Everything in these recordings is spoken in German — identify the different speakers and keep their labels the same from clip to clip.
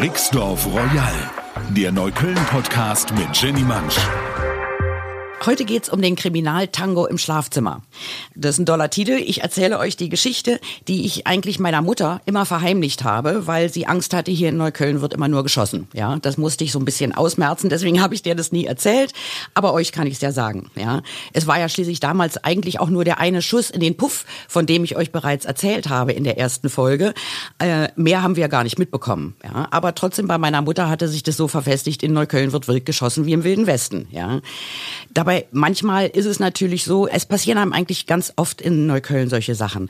Speaker 1: Rixdorf Royal, der Neukölln-Podcast mit Jenny Mansch.
Speaker 2: Heute geht's um den Kriminaltango im Schlafzimmer. Das ist ein doller Titel. Ich erzähle euch die Geschichte, die ich eigentlich meiner Mutter immer verheimlicht habe, weil sie Angst hatte, hier in Neukölln wird immer nur geschossen. Ja, das musste ich so ein bisschen ausmerzen, deswegen habe ich dir das nie erzählt. Aber euch kann ich es ja sagen. Ja, es war ja schließlich damals eigentlich auch nur der eine Schuss in den Puff, von dem ich euch bereits erzählt habe in der ersten Folge. Äh, mehr haben wir gar nicht mitbekommen. Ja, aber trotzdem bei meiner Mutter hatte sich das so verfestigt, in Neukölln wird wild geschossen wie im Wilden Westen. Ja, Dabei manchmal ist es natürlich so, es passieren einem eigentlich ganz oft in Neukölln solche Sachen.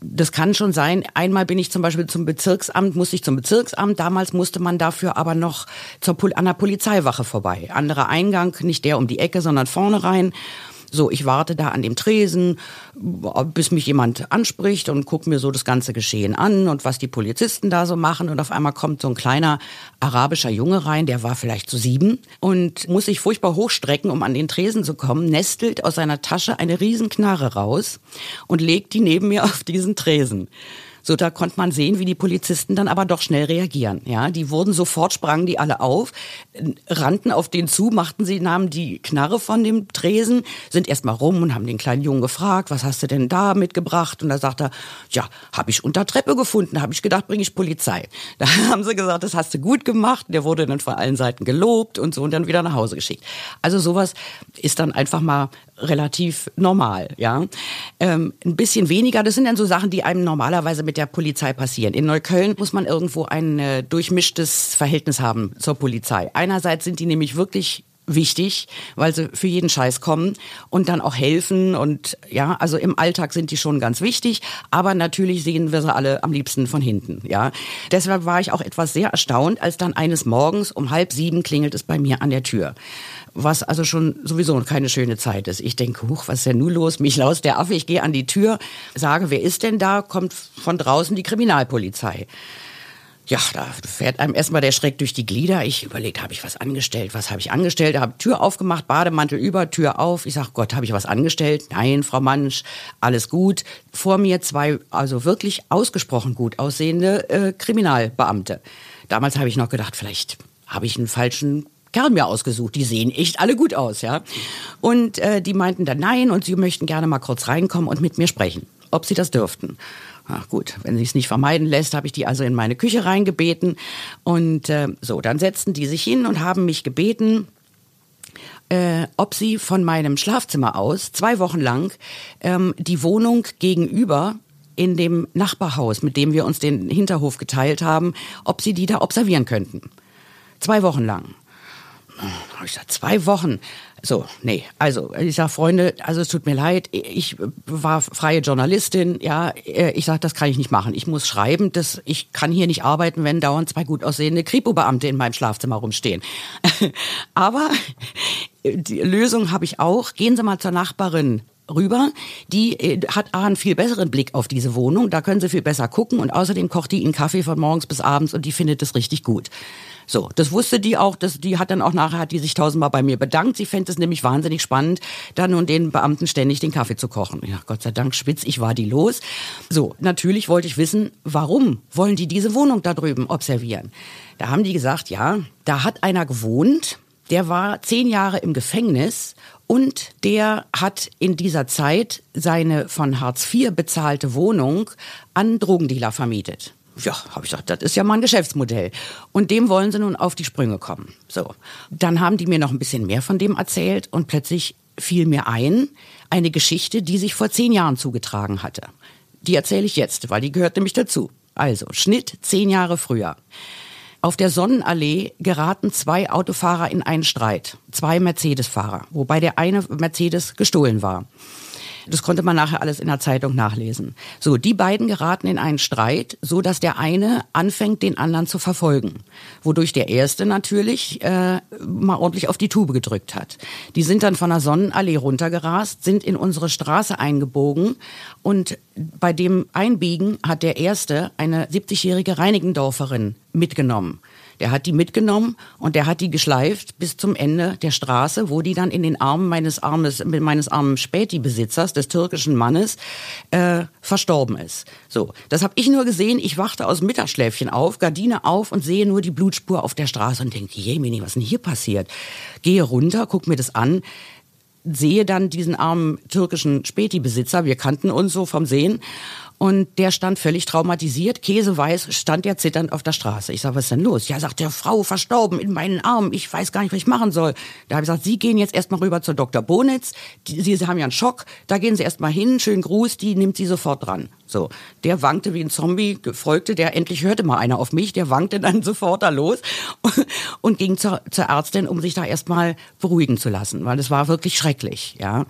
Speaker 2: Das kann schon sein. Einmal bin ich zum Beispiel zum Bezirksamt, musste ich zum Bezirksamt. Damals musste man dafür aber noch zur, an der Polizeiwache vorbei. Anderer Eingang, nicht der um die Ecke, sondern vorne rein. So, ich warte da an dem Tresen, bis mich jemand anspricht und gucke mir so das ganze Geschehen an und was die Polizisten da so machen. Und auf einmal kommt so ein kleiner arabischer Junge rein, der war vielleicht so sieben und muss sich furchtbar hochstrecken, um an den Tresen zu kommen, nestelt aus seiner Tasche eine Riesenknarre raus und legt die neben mir auf diesen Tresen. So, da konnte man sehen, wie die Polizisten dann aber doch schnell reagieren. Ja, die wurden sofort, sprangen die alle auf, rannten auf den zu, machten sie, nahmen die Knarre von dem Tresen, sind erstmal rum und haben den kleinen Jungen gefragt, was hast du denn da mitgebracht? Und da sagt er, ja, habe ich unter Treppe gefunden, habe ich gedacht, bringe ich Polizei. Da haben sie gesagt, das hast du gut gemacht. Der wurde dann von allen Seiten gelobt und so und dann wieder nach Hause geschickt. Also sowas ist dann einfach mal relativ normal, ja. Ähm, ein bisschen weniger, das sind dann so Sachen, die einem normalerweise mit der Polizei passieren. In Neukölln muss man irgendwo ein äh, durchmischtes Verhältnis haben zur Polizei. Einerseits sind die nämlich wirklich wichtig, weil sie für jeden Scheiß kommen und dann auch helfen und ja, also im Alltag sind die schon ganz wichtig, aber natürlich sehen wir sie alle am liebsten von hinten, ja. Deshalb war ich auch etwas sehr erstaunt, als dann eines Morgens um halb sieben klingelt es bei mir an der Tür was also schon sowieso keine schöne Zeit ist. Ich denke, huch, was ist denn nun los? Mich laus der Affe, ich gehe an die Tür, sage, wer ist denn da? Kommt von draußen die Kriminalpolizei. Ja, da fährt einem erstmal der Schreck durch die Glieder. Ich überlege, habe ich was angestellt? Was habe ich angestellt? Habe Tür aufgemacht, Bademantel über, Tür auf. Ich sage, Gott, habe ich was angestellt? Nein, Frau Mansch, alles gut. Vor mir zwei, also wirklich ausgesprochen gut aussehende äh, Kriminalbeamte. Damals habe ich noch gedacht, vielleicht habe ich einen falschen Kerl mir ausgesucht. Die sehen echt alle gut aus, ja. Und äh, die meinten dann nein und sie möchten gerne mal kurz reinkommen und mit mir sprechen, ob sie das dürften. Ach gut, wenn sie es nicht vermeiden lässt, habe ich die also in meine Küche reingebeten. Und äh, so, dann setzten die sich hin und haben mich gebeten, äh, ob sie von meinem Schlafzimmer aus zwei Wochen lang ähm, die Wohnung gegenüber in dem Nachbarhaus, mit dem wir uns den Hinterhof geteilt haben, ob sie die da observieren könnten. Zwei Wochen lang. Ich gesagt, zwei Wochen. So, nee, also ich sag Freunde, also es tut mir leid, ich war freie Journalistin, ja, ich sag, das kann ich nicht machen. Ich muss schreiben, das, ich kann hier nicht arbeiten, wenn dauernd zwei gut aussehende Kripo-Beamte in meinem Schlafzimmer rumstehen. Aber die Lösung habe ich auch. Gehen Sie mal zur Nachbarin rüber. Die äh, hat A, einen viel besseren Blick auf diese Wohnung. Da können Sie viel besser gucken. Und außerdem kocht die Ihnen Kaffee von morgens bis abends und die findet es richtig gut. So, das wusste die auch, dass die hat dann auch nachher hat die sich tausendmal bei mir bedankt. Sie fände es nämlich wahnsinnig spannend, dann nun den Beamten ständig den Kaffee zu kochen. Ja, Gott sei Dank spitz, ich war die los. So, natürlich wollte ich wissen, warum wollen die diese Wohnung da drüben observieren? Da haben die gesagt, ja, da hat einer gewohnt, der war zehn Jahre im Gefängnis und der hat in dieser Zeit seine von Hartz IV bezahlte Wohnung an Drogendealer vermietet. Ja, habe ich gesagt, das ist ja mal ein Geschäftsmodell. Und dem wollen sie nun auf die Sprünge kommen. So, dann haben die mir noch ein bisschen mehr von dem erzählt und plötzlich fiel mir ein, eine Geschichte, die sich vor zehn Jahren zugetragen hatte. Die erzähle ich jetzt, weil die gehört nämlich dazu. Also, Schnitt zehn Jahre früher. Auf der Sonnenallee geraten zwei Autofahrer in einen Streit. Zwei Mercedes-Fahrer, wobei der eine Mercedes gestohlen war. Das konnte man nachher alles in der Zeitung nachlesen. So, die beiden geraten in einen Streit, so dass der eine anfängt, den anderen zu verfolgen. Wodurch der erste natürlich äh, mal ordentlich auf die Tube gedrückt hat. Die sind dann von der Sonnenallee runtergerast, sind in unsere Straße eingebogen und bei dem Einbiegen hat der erste eine 70-jährige Reinigendorferin mitgenommen. Der hat die mitgenommen und der hat die geschleift bis zum Ende der Straße, wo die dann in den Armen meines armes, meines armen Späti-Besitzers, des türkischen Mannes, äh, verstorben ist. So, das habe ich nur gesehen. Ich wachte aus dem Mittagsschläfchen auf, Gardine auf und sehe nur die Blutspur auf der Straße und denke, Jemini, was ist denn hier passiert? Gehe runter, guck mir das an sehe dann diesen armen türkischen Späti-Besitzer, wir kannten uns so vom Sehen, und der stand völlig traumatisiert, käseweiß, stand er zitternd auf der Straße. Ich sage, was ist denn los? Ja, sagt der Frau, verstorben in meinen Armen. Ich weiß gar nicht, was ich machen soll. Da habe ich gesagt, Sie gehen jetzt erstmal rüber zur Dr. Bonitz. Die, Sie, haben ja einen Schock. Da gehen Sie erstmal hin. Schönen Gruß, die nimmt Sie sofort dran. So, der wankte wie ein Zombie, folgte der, endlich hörte mal einer auf mich, der wankte dann sofort da los und ging zur, zur Ärztin, um sich da erstmal beruhigen zu lassen, weil es war wirklich schrecklich, ja.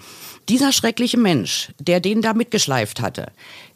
Speaker 2: Dieser schreckliche Mensch, der den da mitgeschleift hatte,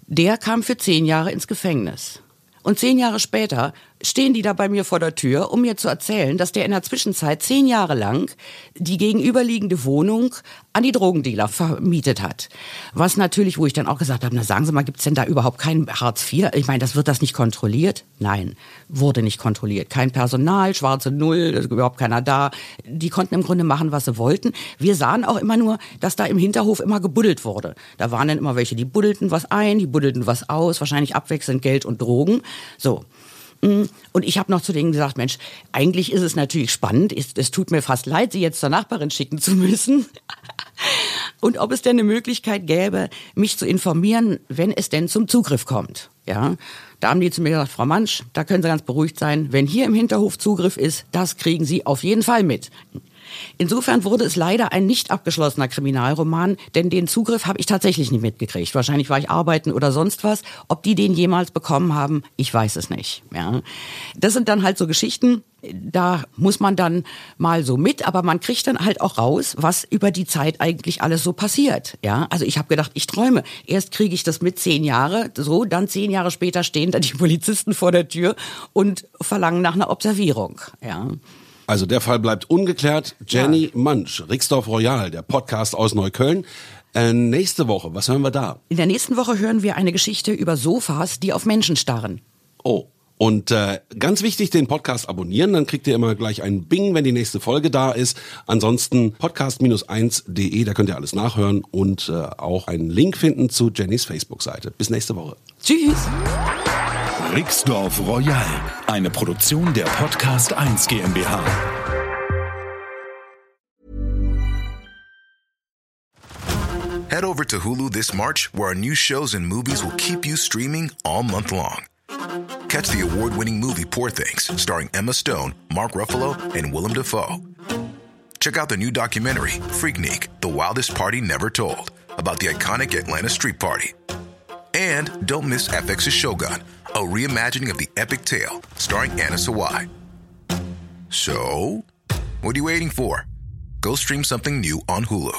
Speaker 2: der kam für zehn Jahre ins Gefängnis. Und zehn Jahre später stehen die da bei mir vor der Tür, um mir zu erzählen, dass der in der Zwischenzeit zehn Jahre lang die gegenüberliegende Wohnung an die Drogendealer vermietet hat. Was natürlich, wo ich dann auch gesagt habe, na sagen Sie mal, gibt's denn da überhaupt kein Hartz IV? Ich meine, das wird das nicht kontrolliert? Nein, wurde nicht kontrolliert. Kein Personal, schwarze Null, überhaupt keiner da. Die konnten im Grunde machen, was sie wollten. Wir sahen auch immer nur, dass da im Hinterhof immer gebuddelt wurde. Da waren dann immer welche, die buddelten was ein, die buddelten was aus, wahrscheinlich abwechselnd Geld und Drogen. So. Mm. Und ich habe noch zu denen gesagt, Mensch, eigentlich ist es natürlich spannend. Es, es tut mir fast leid, sie jetzt zur Nachbarin schicken zu müssen. Und ob es denn eine Möglichkeit gäbe, mich zu informieren, wenn es denn zum Zugriff kommt. Ja, da haben die zu mir gesagt, Frau Mansch, da können Sie ganz beruhigt sein. Wenn hier im Hinterhof Zugriff ist, das kriegen Sie auf jeden Fall mit. Insofern wurde es leider ein nicht abgeschlossener Kriminalroman, denn den Zugriff habe ich tatsächlich nicht mitgekriegt. Wahrscheinlich war ich arbeiten oder sonst was. Ob die den jemals bekommen haben, ich weiß es nicht. Ja. Das sind dann halt so Geschichten, da muss man dann mal so mit, aber man kriegt dann halt auch raus, was über die Zeit eigentlich alles so passiert. Ja, also ich habe gedacht, ich träume. Erst kriege ich das mit zehn Jahre, so, dann zehn Jahre später stehen dann die Polizisten vor der Tür und verlangen nach einer Observierung. Ja.
Speaker 3: Also der Fall bleibt ungeklärt. Jenny ja. Munch, Rixdorf Royal, der Podcast aus Neukölln. Äh, nächste Woche, was hören wir da?
Speaker 2: In der nächsten Woche hören wir eine Geschichte über Sofas, die auf Menschen starren.
Speaker 3: Oh. Und äh, ganz wichtig, den Podcast abonnieren, dann kriegt ihr immer gleich einen Bing, wenn die nächste Folge da ist. Ansonsten podcast-1.de, da könnt ihr alles nachhören und äh, auch einen Link finden zu Jennys Facebook-Seite. Bis nächste Woche.
Speaker 2: Tschüss.
Speaker 1: Rixdorf Royal, eine Produktion der Podcast 1 GmbH.
Speaker 4: Head over to Hulu this March, where our new shows and movies will keep you streaming all month long. Catch the award-winning movie Poor Things, starring Emma Stone, Mark Ruffalo, and Willem Dafoe. Check out the new documentary, Freaknik, The Wildest Party Never Told, about the iconic Atlanta Street Party. And don't miss FX's Shogun, a reimagining of the epic tale starring Anna Sawai. So, what are you waiting for? Go stream something new on Hulu.